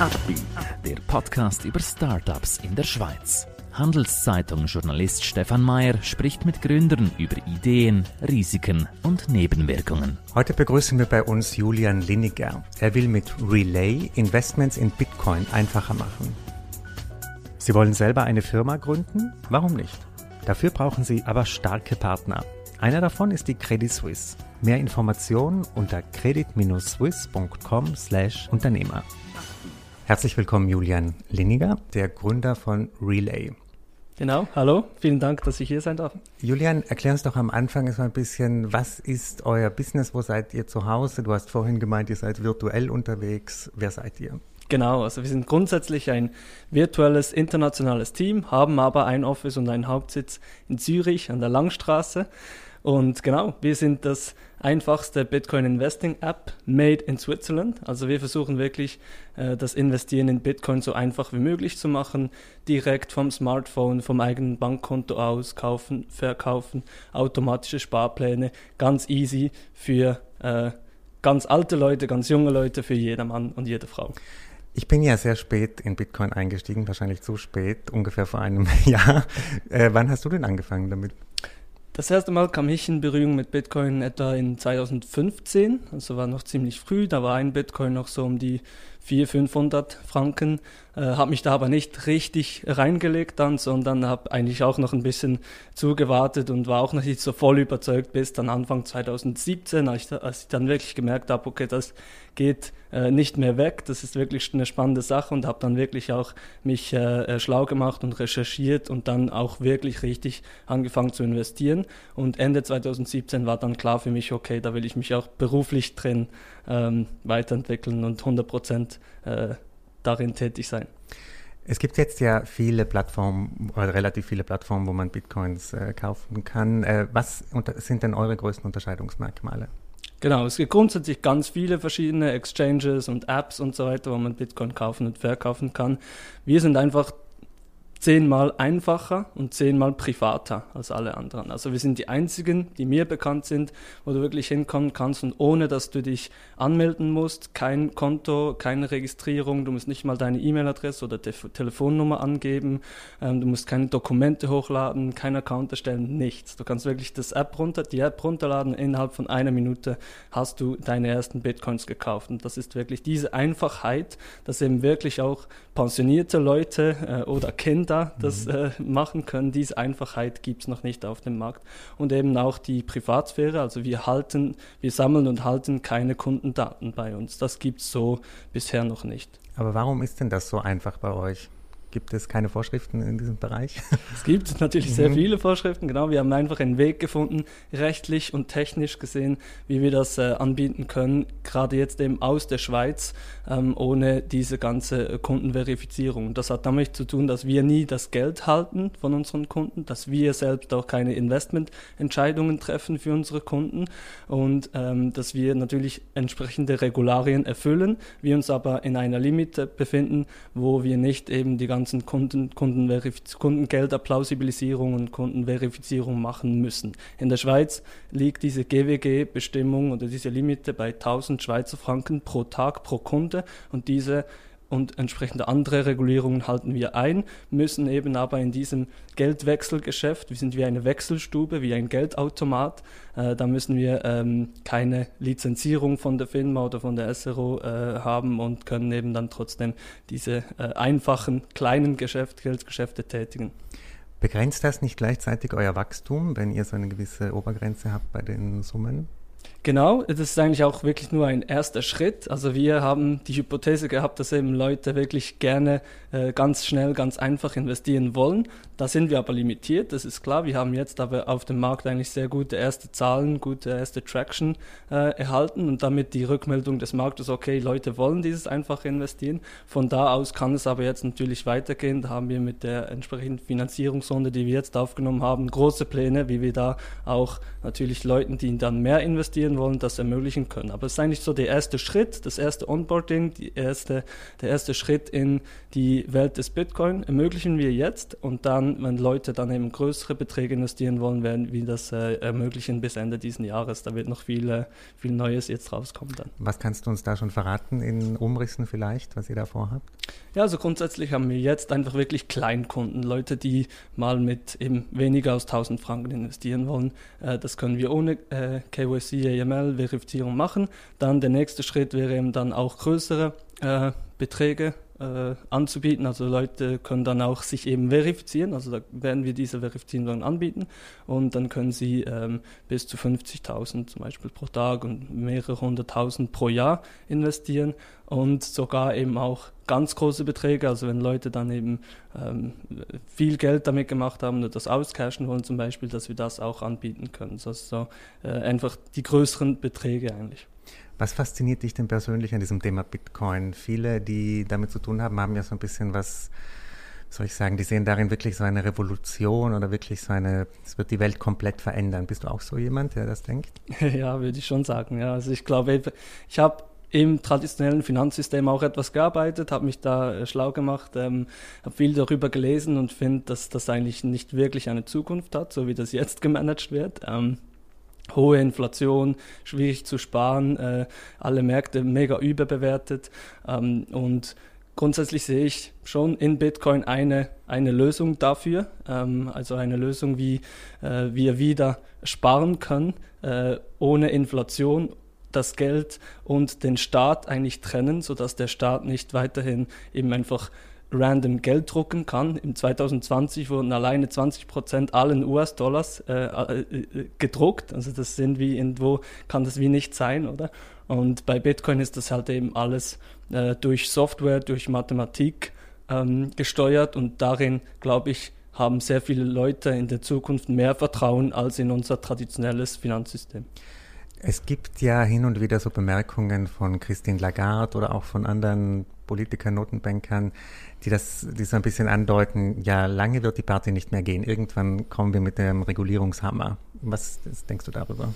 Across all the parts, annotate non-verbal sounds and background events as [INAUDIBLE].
Upbeat, der Podcast über Startups in der Schweiz. Handelszeitung-Journalist Stefan Mayer spricht mit Gründern über Ideen, Risiken und Nebenwirkungen. Heute begrüßen wir bei uns Julian Linniger. Er will mit Relay Investments in Bitcoin einfacher machen. Sie wollen selber eine Firma gründen? Warum nicht? Dafür brauchen Sie aber starke Partner. Einer davon ist die Credit Suisse. Mehr Informationen unter credit-swiss.com/Unternehmer. Herzlich willkommen, Julian Linniger, der Gründer von Relay. Genau, hallo, vielen Dank, dass ich hier sein darf. Julian, erklär uns doch am Anfang erstmal ein bisschen, was ist euer Business, wo seid ihr zu Hause? Du hast vorhin gemeint, ihr seid virtuell unterwegs. Wer seid ihr? Genau, also wir sind grundsätzlich ein virtuelles internationales Team, haben aber ein Office und einen Hauptsitz in Zürich an der Langstraße. Und genau, wir sind das einfachste Bitcoin Investing App made in Switzerland. Also wir versuchen wirklich äh, das Investieren in Bitcoin so einfach wie möglich zu machen, direkt vom Smartphone, vom eigenen Bankkonto aus kaufen, verkaufen, automatische Sparpläne, ganz easy für äh, ganz alte Leute, ganz junge Leute, für jedermann und jede Frau. Ich bin ja sehr spät in Bitcoin eingestiegen, wahrscheinlich zu spät, ungefähr vor einem [LAUGHS] Jahr. Äh, wann hast du denn angefangen damit? Das erste Mal kam ich in Berührung mit Bitcoin etwa in 2015, also war noch ziemlich früh, da war ein Bitcoin noch so um die 400, 500 Franken, äh, habe mich da aber nicht richtig reingelegt dann, sondern habe eigentlich auch noch ein bisschen zugewartet und war auch noch nicht so voll überzeugt bis dann Anfang 2017, als ich, als ich dann wirklich gemerkt habe, okay, das geht äh, nicht mehr weg, das ist wirklich eine spannende Sache und habe dann wirklich auch mich äh, äh schlau gemacht und recherchiert und dann auch wirklich richtig angefangen zu investieren. Und Ende 2017 war dann klar für mich, okay, da will ich mich auch beruflich drin ähm, weiterentwickeln und 100 Prozent äh, darin tätig sein. Es gibt jetzt ja viele Plattformen, oder relativ viele Plattformen, wo man Bitcoins äh, kaufen kann. Äh, was sind denn eure größten Unterscheidungsmerkmale? Genau, es gibt grundsätzlich ganz viele verschiedene Exchanges und Apps und so weiter, wo man Bitcoin kaufen und verkaufen kann. Wir sind einfach zehnmal einfacher und zehnmal privater als alle anderen. Also wir sind die einzigen, die mir bekannt sind, wo du wirklich hinkommen kannst und ohne dass du dich anmelden musst, kein Konto, keine Registrierung, du musst nicht mal deine E-Mail-Adresse oder Te Telefonnummer angeben, ähm, du musst keine Dokumente hochladen, kein Account erstellen, nichts. Du kannst wirklich das App runter, die App runterladen, innerhalb von einer Minute hast du deine ersten Bitcoins gekauft. Und das ist wirklich diese Einfachheit, dass eben wirklich auch pensionierte Leute äh, oder Kinder da das mhm. äh, machen können. Diese Einfachheit gibt es noch nicht auf dem Markt. Und eben auch die Privatsphäre, also wir halten, wir sammeln und halten keine Kundendaten bei uns. Das gibt es so bisher noch nicht. Aber warum ist denn das so einfach bei euch? Gibt es keine Vorschriften in diesem Bereich? [LAUGHS] Es gibt natürlich sehr mhm. viele Vorschriften, genau. Wir haben einfach einen Weg gefunden, rechtlich und technisch gesehen, wie wir das äh, anbieten können, gerade jetzt eben aus der Schweiz, ähm, ohne diese ganze äh, Kundenverifizierung. Das hat damit zu tun, dass wir nie das Geld halten von unseren Kunden, dass wir selbst auch keine Investmententscheidungen treffen für unsere Kunden und ähm, dass wir natürlich entsprechende Regularien erfüllen, wir uns aber in einer Limite befinden, wo wir nicht eben die ganze ganzen Kunden, Kundengelderplausibilisierung und Kundenverifizierung machen müssen. In der Schweiz liegt diese GWG-Bestimmung oder diese Limite bei 1000 Schweizer Franken pro Tag pro Kunde und diese und entsprechende andere Regulierungen halten wir ein, müssen eben aber in diesem Geldwechselgeschäft, wir sind wie eine Wechselstube, wie ein Geldautomat, äh, da müssen wir ähm, keine Lizenzierung von der FINMA oder von der SRO äh, haben und können eben dann trotzdem diese äh, einfachen kleinen Geschäft, Geldgeschäfte tätigen. Begrenzt das nicht gleichzeitig euer Wachstum, wenn ihr so eine gewisse Obergrenze habt bei den Summen? Genau, das ist eigentlich auch wirklich nur ein erster Schritt. Also wir haben die Hypothese gehabt, dass eben Leute wirklich gerne äh, ganz schnell, ganz einfach investieren wollen. Da sind wir aber limitiert, das ist klar. Wir haben jetzt aber auf dem Markt eigentlich sehr gute erste Zahlen, gute erste Traction äh, erhalten und damit die Rückmeldung des Marktes, okay, Leute wollen dieses einfach investieren. Von da aus kann es aber jetzt natürlich weitergehen. Da haben wir mit der entsprechenden Finanzierungsrunde, die wir jetzt aufgenommen haben, große Pläne, wie wir da auch natürlich Leuten, die dann mehr investieren, investieren wollen, das ermöglichen können. Aber es ist eigentlich so der erste Schritt, das erste Onboarding, die erste, der erste Schritt in die Welt des Bitcoin ermöglichen wir jetzt und dann, wenn Leute dann eben größere Beträge investieren wollen, werden wir das äh, ermöglichen bis Ende diesen Jahres. Da wird noch viel, äh, viel Neues jetzt rauskommen dann. Was kannst du uns da schon verraten in Umrissen vielleicht, was ihr da vorhabt? Ja, also grundsätzlich haben wir jetzt einfach wirklich Kleinkunden, Leute, die mal mit eben weniger als 1000 Franken investieren wollen. Äh, das können wir ohne äh, KYC, AML, Verifizierung machen. Dann der nächste Schritt wäre eben dann auch größere äh, Beträge äh, anzubieten. Also Leute können dann auch sich eben verifizieren. Also da werden wir diese Verifizierung anbieten und dann können sie ähm, bis zu 50.000 zum Beispiel pro Tag und mehrere hunderttausend pro Jahr investieren und sogar eben auch ganz große Beträge. Also wenn Leute dann eben ähm, viel Geld damit gemacht haben oder das auscashen wollen zum Beispiel, dass wir das auch anbieten können. Also so äh, einfach die größeren Beträge eigentlich. Was fasziniert dich denn persönlich an diesem Thema Bitcoin? Viele, die damit zu tun haben, haben ja so ein bisschen was, soll ich sagen, die sehen darin wirklich so eine Revolution oder wirklich so eine, es wird die Welt komplett verändern. Bist du auch so jemand, der das denkt? [LAUGHS] Ja, würde ich schon sagen. Ja, also ich glaube, ich habe im traditionellen Finanzsystem auch etwas gearbeitet, habe mich da äh, schlau gemacht, ähm, habe viel darüber gelesen und finde, dass das eigentlich nicht wirklich eine Zukunft hat, so wie das jetzt gemanagt wird. Ähm, hohe Inflation, schwierig zu sparen, äh, alle Märkte mega überbewertet. Ähm, und grundsätzlich sehe ich schon in Bitcoin eine, eine Lösung dafür, ähm, also eine Lösung, wie äh, wir wieder sparen können, äh, ohne Inflation das Geld und den Staat eigentlich trennen, sodass der Staat nicht weiterhin eben einfach random Geld drucken kann. Im 2020 wurden alleine 20 Prozent allen US-Dollars äh, äh, äh, gedruckt. Also das sind wie irgendwo, kann das wie nicht sein, oder? Und bei Bitcoin ist das halt eben alles äh, durch Software, durch Mathematik ähm, gesteuert und darin, glaube ich, haben sehr viele Leute in der Zukunft mehr Vertrauen als in unser traditionelles Finanzsystem. Es gibt ja hin und wieder so Bemerkungen von Christine Lagarde oder auch von anderen Politikern, Notenbankern, die das, die so ein bisschen andeuten, ja, lange wird die Party nicht mehr gehen. Irgendwann kommen wir mit dem Regulierungshammer. Was denkst du darüber?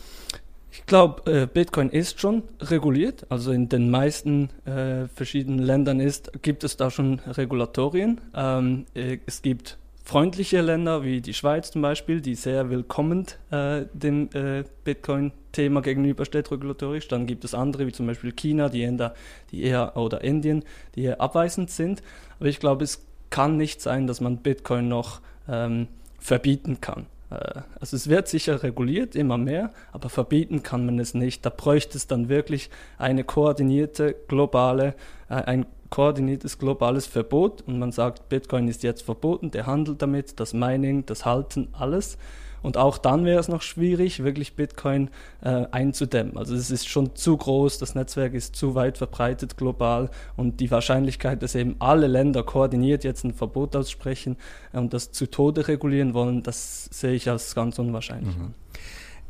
Ich glaube, äh, Bitcoin ist schon reguliert. Also in den meisten äh, verschiedenen Ländern ist, gibt es da schon Regulatorien. Ähm, äh, es gibt freundliche Länder wie die Schweiz zum Beispiel, die sehr willkommen äh, dem äh, Bitcoin-Thema gegenübersteht regulatorisch. Dann gibt es andere wie zum Beispiel China, die eher, die eher oder Indien, die eher abweisend sind. Aber ich glaube, es kann nicht sein, dass man Bitcoin noch ähm, verbieten kann. Äh, also es wird sicher reguliert, immer mehr, aber verbieten kann man es nicht. Da bräuchte es dann wirklich eine koordinierte globale, äh, ein koordiniertes globales Verbot und man sagt, Bitcoin ist jetzt verboten, der Handel damit, das Mining, das Halten, alles. Und auch dann wäre es noch schwierig, wirklich Bitcoin äh, einzudämmen. Also es ist schon zu groß, das Netzwerk ist zu weit verbreitet global und die Wahrscheinlichkeit, dass eben alle Länder koordiniert jetzt ein Verbot aussprechen und das zu Tode regulieren wollen, das sehe ich als ganz unwahrscheinlich. Mhm.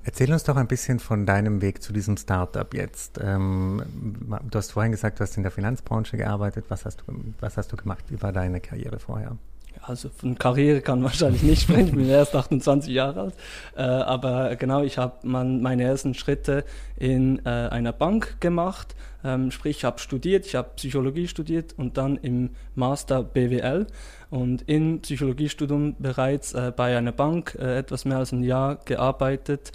Erzähl uns doch ein bisschen von deinem Weg zu diesem Startup jetzt. Ähm, du hast vorhin gesagt, du hast in der Finanzbranche gearbeitet. Was hast du, was hast du gemacht über deine Karriere vorher? Also von Karriere kann [LAUGHS] wahrscheinlich nicht sprechen, ich bin erst 28 Jahre alt. Äh, aber genau, ich habe meine ersten Schritte in äh, einer Bank gemacht. Ähm, sprich, ich habe studiert, ich habe Psychologie studiert und dann im Master BWL und im Psychologiestudium bereits äh, bei einer Bank äh, etwas mehr als ein Jahr gearbeitet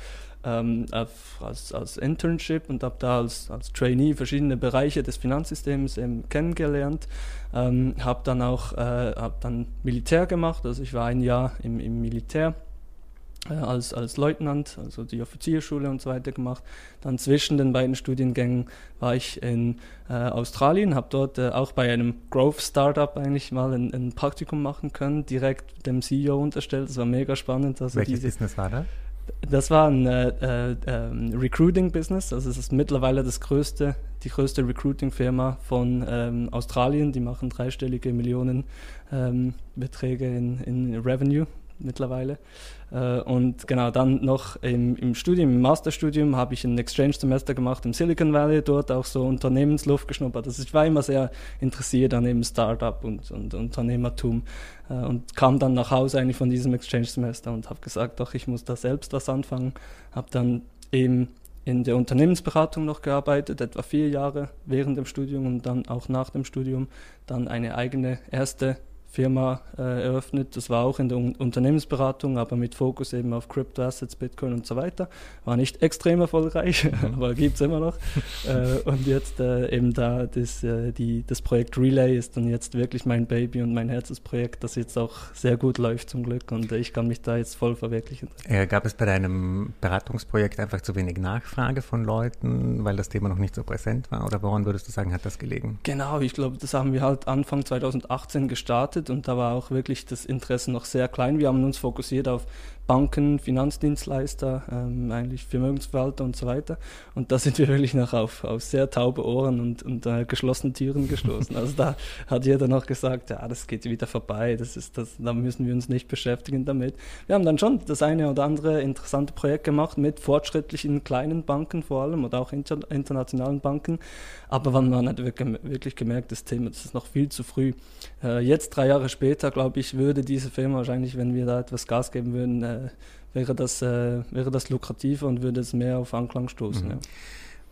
ähm, als, als Internship und habe da als, als Trainee verschiedene Bereiche des Finanzsystems eben kennengelernt. Ähm, habe dann auch äh, hab dann Militär gemacht, also ich war ein Jahr im, im Militär äh, als, als Leutnant, also die Offizierschule und so weiter gemacht. Dann zwischen den beiden Studiengängen war ich in äh, Australien, habe dort äh, auch bei einem Growth Startup eigentlich mal ein, ein, Praktikum machen können, direkt dem CEO unterstellt. Das war mega spannend. Also Welches diese, Business war das? Das war ein äh, äh, Recruiting-Business. Also es ist mittlerweile das größte, die größte Recruiting-Firma von ähm, Australien. Die machen dreistellige Millionenbeträge ähm, in, in Revenue mittlerweile. Äh, und genau, dann noch im, im Studium, im Masterstudium habe ich ein Exchange-Semester gemacht im Silicon Valley, dort auch so Unternehmensluft geschnuppert. Also ich war immer sehr interessiert an eben Startup und, und Unternehmertum äh, und kam dann nach Hause eigentlich von diesem Exchange-Semester und habe gesagt, doch, ich muss da selbst was anfangen. Habe dann eben in der Unternehmensberatung noch gearbeitet, etwa vier Jahre während dem Studium und dann auch nach dem Studium dann eine eigene erste Firma äh, eröffnet. Das war auch in der Un Unternehmensberatung, aber mit Fokus eben auf Crypto-Assets, Bitcoin und so weiter. War nicht extrem erfolgreich, mhm. [LAUGHS] aber gibt es immer noch. [LAUGHS] äh, und jetzt äh, eben da das, äh, die, das Projekt Relay ist dann jetzt wirklich mein Baby und mein Herzensprojekt, das jetzt auch sehr gut läuft zum Glück und ich kann mich da jetzt voll verwirklichen. Äh, gab es bei deinem Beratungsprojekt einfach zu wenig Nachfrage von Leuten, weil das Thema noch nicht so präsent war? Oder woran würdest du sagen, hat das gelegen? Genau, ich glaube, das haben wir halt Anfang 2018 gestartet und da war auch wirklich das Interesse noch sehr klein. Wir haben uns fokussiert auf Banken, Finanzdienstleister, ähm, eigentlich Vermögensverwalter und so weiter. Und da sind wir [LAUGHS] wirklich noch auf, auf sehr taube Ohren und, und äh, geschlossene Türen gestoßen. Also da [LAUGHS] hat jeder noch gesagt, ja, das geht wieder vorbei, das ist das, da müssen wir uns nicht beschäftigen damit. Wir haben dann schon das eine oder andere interessante Projekt gemacht mit fortschrittlichen kleinen Banken vor allem oder auch inter, internationalen Banken. Aber man hat wirklich gemerkt, das Thema, das ist noch viel zu früh. Äh, jetzt, drei Jahre später, glaube ich, würde diese Firma wahrscheinlich, wenn wir da etwas Gas geben würden, äh, wäre, das, äh, wäre das lukrativer und würde es mehr auf Anklang stoßen. Mhm. Ja.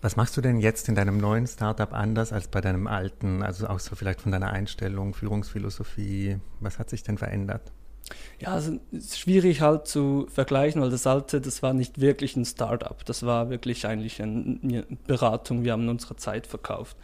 Was machst du denn jetzt in deinem neuen Startup anders als bei deinem alten? Also auch so vielleicht von deiner Einstellung, Führungsphilosophie. Was hat sich denn verändert? Ja, also es ist schwierig halt zu vergleichen, weil das alte, das war nicht wirklich ein Startup. Das war wirklich eigentlich eine Beratung. Wir haben unsere Zeit verkauft.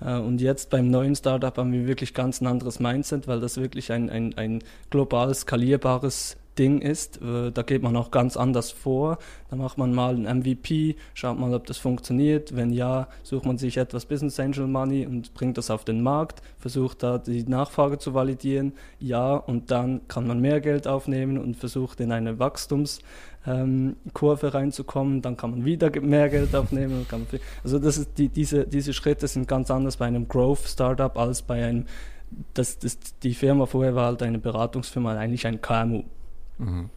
Äh, und jetzt beim neuen Startup haben wir wirklich ganz ein anderes Mindset, weil das wirklich ein, ein, ein global skalierbares Ding ist. Äh, da geht man auch ganz anders vor. Da macht man mal ein MVP, schaut mal, ob das funktioniert. Wenn ja, sucht man sich etwas Business Angel Money und bringt das auf den Markt, versucht da die Nachfrage zu validieren. Ja, und dann kann man mehr Geld aufnehmen und versucht in eine Wachstumskurve ähm, reinzukommen. Dann kann man wieder mehr Geld aufnehmen. also das ist die, diese, diese Schritte sind ganz anders bei einem Growth Startup als bei einem das, das, die Firma vorher war halt eine Beratungsfirma, eigentlich ein KMU. Mhm.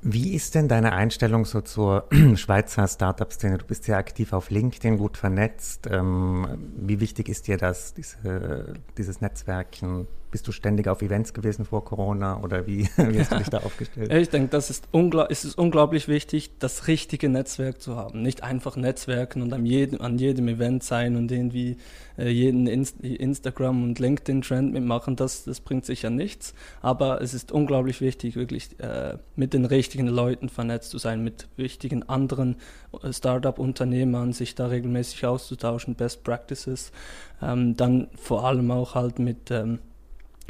Wie ist denn deine Einstellung so zur [CLEARS THROAT] Schweizer Startup-Szene? Du bist ja aktiv auf LinkedIn, gut vernetzt. Ähm, wie wichtig ist dir das, diese, dieses Netzwerken? Bist du ständig auf Events gewesen vor Corona oder wie, [LAUGHS] wie hast du dich da aufgestellt? Ich denke, das ist es ist unglaublich wichtig, das richtige Netzwerk zu haben. Nicht einfach Netzwerken und an jedem, an jedem Event sein und irgendwie äh, jeden Inst Instagram- und LinkedIn-Trend mitmachen. Das, das bringt sicher nichts. Aber es ist unglaublich wichtig, wirklich äh, mit den richtigen Leuten vernetzt zu sein, mit wichtigen anderen äh, Startup-Unternehmern, sich da regelmäßig auszutauschen, Best Practices. Ähm, dann vor allem auch halt mit ähm,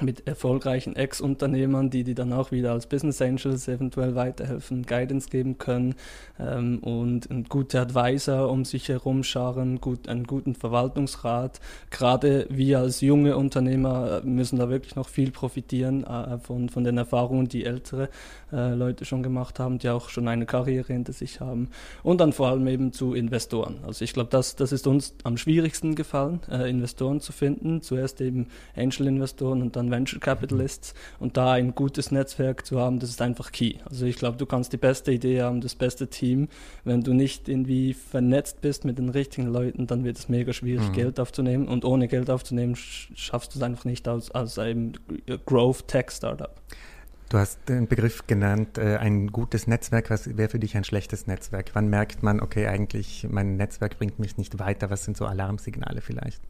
mit erfolgreichen Ex-Unternehmern, die die dann auch wieder als Business Angels eventuell weiterhelfen, Guidance geben können ähm, und ein guter Advisor um sich herum scharen, gut, einen guten Verwaltungsrat. Gerade wir als junge Unternehmer müssen da wirklich noch viel profitieren äh, von, von den Erfahrungen, die ältere äh, Leute schon gemacht haben, die auch schon eine Karriere hinter sich haben. Und dann vor allem eben zu Investoren. Also ich glaube, das, das ist uns am schwierigsten gefallen, äh, Investoren zu finden. Zuerst eben Angel-Investoren und dann Venture Capitalists und da ein gutes Netzwerk zu haben, das ist einfach key. Also ich glaube, du kannst die beste Idee haben, das beste Team. Wenn du nicht irgendwie vernetzt bist mit den richtigen Leuten, dann wird es mega schwierig, mhm. Geld aufzunehmen. Und ohne Geld aufzunehmen, schaffst du es einfach nicht als, als ein Growth Tech Startup. Du hast den Begriff genannt, äh, ein gutes Netzwerk. Was wäre für dich ein schlechtes Netzwerk? Wann merkt man, okay, eigentlich mein Netzwerk bringt mich nicht weiter? Was sind so Alarmsignale vielleicht?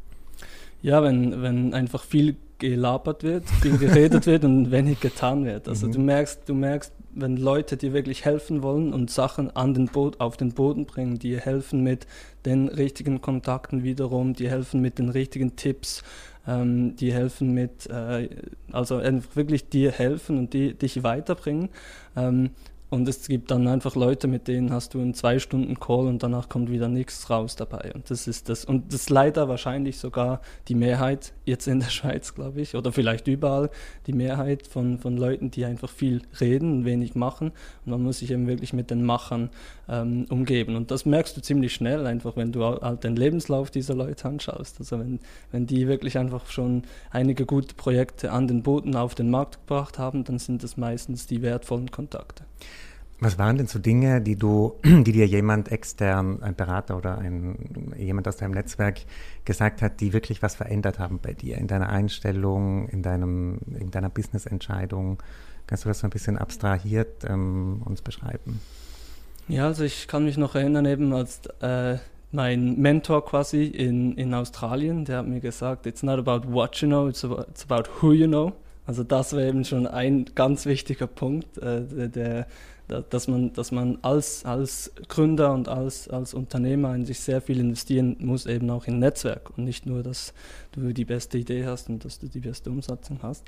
Ja, wenn, wenn einfach viel gelabert wird, viel geredet wird und [LAUGHS] wenig getan wird. Also mhm. du merkst, du merkst, wenn Leute dir wirklich helfen wollen und Sachen an den Boot, auf den Boden bringen, die helfen mit den richtigen Kontakten wiederum, die helfen mit den richtigen Tipps, ähm, die helfen mit, äh, also einfach wirklich dir helfen und die dich weiterbringen. Ähm, und es gibt dann einfach Leute, mit denen hast du einen zwei Stunden Call und danach kommt wieder nichts raus dabei. Und das ist das. Und das ist leider wahrscheinlich sogar die Mehrheit jetzt in der [LAUGHS] Schweiz, glaube ich, oder vielleicht überall, die Mehrheit von, von Leuten, die einfach viel reden und wenig machen. Und man muss sich eben wirklich mit den Machern ähm, umgeben. Und das merkst du ziemlich schnell, einfach wenn du halt den Lebenslauf dieser Leute anschaust. Also wenn, wenn die wirklich einfach schon einige gute Projekte an den Boden auf den Markt gebracht haben, dann sind das meistens die wertvollen Kontakte. Was waren denn so Dinge, die du, [CLEARS THROAT] die dir jemand extern, ein Berater oder ein, jemand aus deinem Netzwerk gesagt hat, die wirklich was verändert haben bei dir, in deiner Einstellung, in deinem, in deiner Business-Entscheidung? Kannst du das so ein bisschen abstrahiert ähm, uns beschreiben? Ja, also ich kann mich noch erinnern, eben als äh, mein Mentor quasi in, in Australien, der hat mir gesagt, it's not about what you know, it's about, it's about who you know. Also das wäre eben schon ein ganz wichtiger Punkt, äh, der, der, dass man, dass man als, als Gründer und als, als Unternehmer in sich sehr viel investieren muss, eben auch in Netzwerk und nicht nur, dass du die beste Idee hast und dass du die beste Umsetzung hast.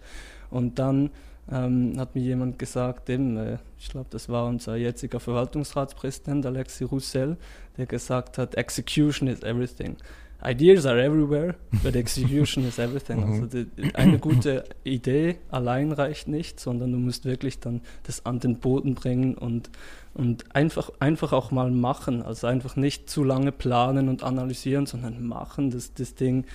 Und dann ähm, hat mir jemand gesagt, eben, äh, ich glaube, das war unser jetziger Verwaltungsratspräsident Alexis Roussel, der gesagt hat, Execution is everything. Ideas are everywhere, but execution is everything. [LAUGHS] Also die, eine gute Idee allein reicht nicht, sondern du musst wirklich dann das an den Boden bringen und, und einfach, einfach auch mal machen. Also einfach nicht zu lange planen und analysieren, sondern machen, das, das Ding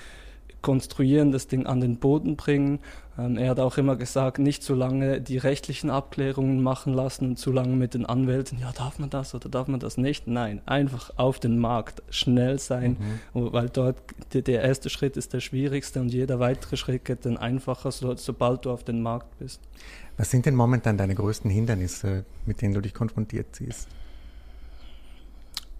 konstruieren, das Ding an den Boden bringen. Ähm, er hat auch immer gesagt, nicht zu lange die rechtlichen Abklärungen machen lassen und zu lange mit den Anwälten, ja, darf man das oder darf man das nicht? Nein, einfach auf den Markt schnell sein, mhm. weil dort der, der, erste Schritt ist der schwierigste und jeder weitere Schritt geht dann einfacher, so, sobald du auf den Markt bist. Was sind denn momentan deine größten Hindernisse, mit denen du dich konfrontiert siehst?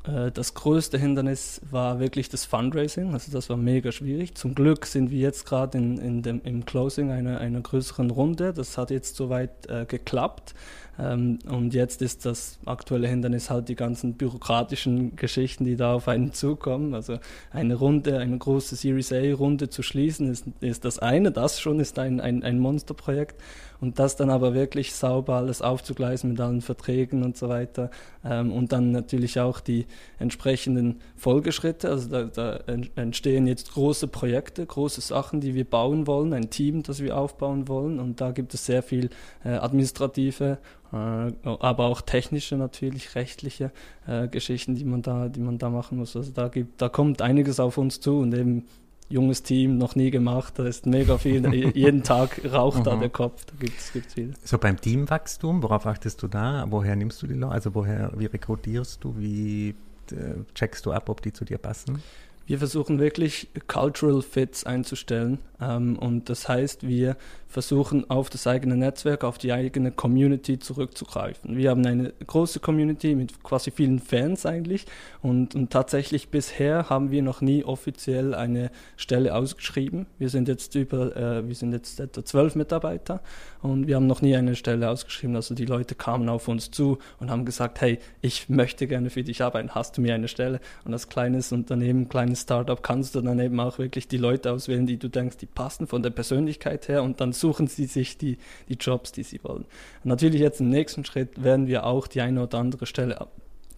Äh, das größte Hindernis war wirklich das Fundraising, also das war mega schwierig. Zum Glück sind wir jetzt gerade in, in im Closing einer, einer größeren Runde. Das hat jetzt soweit äh, geklappt. Ähm, und jetzt ist das aktuelle Hindernis halt die ganzen bürokratischen Geschichten, die da auf einen zukommen. Also eine Runde, eine große Series A-Runde zu schließen, ist, ist das eine. Das schon ist ein, ein, ein Monsterprojekt. Und das dann aber wirklich sauber alles aufzugleisen mit allen Verträgen und so weiter. Ähm, und dann natürlich auch die entsprechenden Folgeschritte. Also da, da entstehen jetzt große Projekte, große Sachen, die wir bauen wollen, ein Team, das wir aufbauen wollen. Und da gibt es sehr viel äh, administrative äh, aber auch technische natürlich, rechtliche äh, Geschichten, die man da, die man da machen muss. Also da gibt, da kommt einiges auf uns zu und eben junges Team, noch nie gemacht, da ist mega viel, [LAUGHS] jeden Tag raucht da der Kopf, da gibt es viel. So beim Teamwachstum, worauf achtest du da? Woher nimmst du die Leute? Also woher, wie rekrutierst du, wie äh, checkst du ab, ob die zu dir passen? Wir versuchen wirklich Cultural Fits einzustellen. Ähm, und das heißt, wir versuchen auf das eigene Netzwerk, auf die eigene Community zurückzugreifen. Wir haben eine große Community mit quasi vielen Fans eigentlich. Und, und tatsächlich bisher haben wir noch nie offiziell eine Stelle ausgeschrieben. Wir sind jetzt über, äh, wir sind jetzt etwa zwölf Mitarbeiter und wir haben noch nie eine Stelle ausgeschrieben. Also die Leute kamen auf uns zu und haben gesagt, hey, ich möchte gerne für dich arbeiten. Hast du mir eine Stelle? Und als kleines Unternehmen, kleines Startup kannst du dann eben auch wirklich die Leute auswählen, die du denkst, die passen von der Persönlichkeit her und dann suchen sie sich die, die Jobs, die sie wollen. Natürlich jetzt im nächsten Schritt werden wir auch die eine oder andere Stelle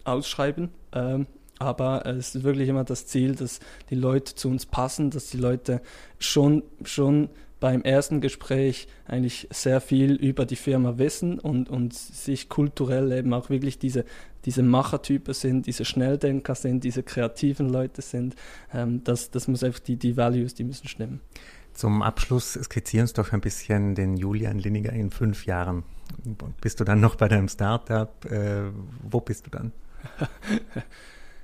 ausschreiben. Ähm, aber es ist wirklich immer das Ziel, dass die Leute zu uns passen, dass die Leute schon, schon beim ersten Gespräch eigentlich sehr viel über die Firma wissen und, und sich kulturell eben auch wirklich diese, diese Machertypen sind, diese Schnelldenker sind, diese kreativen Leute sind. Ähm, das, das muss einfach die, die Values, die müssen stimmen. Zum Abschluss skizzieren uns doch ein bisschen den Julian Linniger in fünf Jahren. Bist du dann noch bei deinem Startup? Äh, wo bist du dann? [LAUGHS]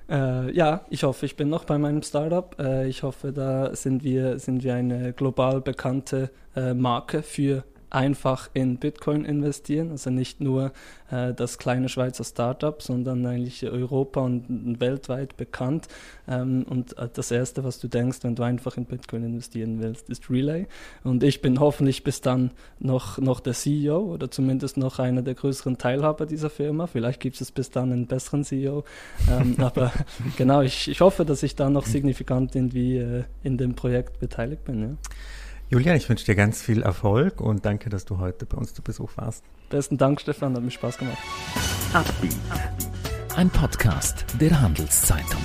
Äh, ja, ich hoffe, ich bin noch bei meinem Startup. Äh, ich hoffe, da sind wir, sind wir eine global bekannte äh, Marke für einfach in Bitcoin investieren. Also nicht nur äh, das kleine Schweizer Startup, sondern eigentlich Europa und weltweit bekannt. Ähm, und äh, das Erste, was du denkst, wenn du einfach in Bitcoin investieren willst, ist Relay. Und ich bin hoffentlich bis dann noch, noch der CEO oder zumindest noch einer der größeren Teilhaber dieser Firma. Vielleicht gibt es bis dann einen besseren CEO. Ähm, [LAUGHS] aber genau, ich, ich hoffe, dass ich da noch signifikant irgendwie äh, in dem Projekt beteiligt bin. Ja. Julian, ich wünsche dir ganz viel Erfolg und danke, dass du heute bei uns zu Besuch warst. Besten Dank, Stefan, hat mir Spaß gemacht. Ein Podcast der Handelszeitung.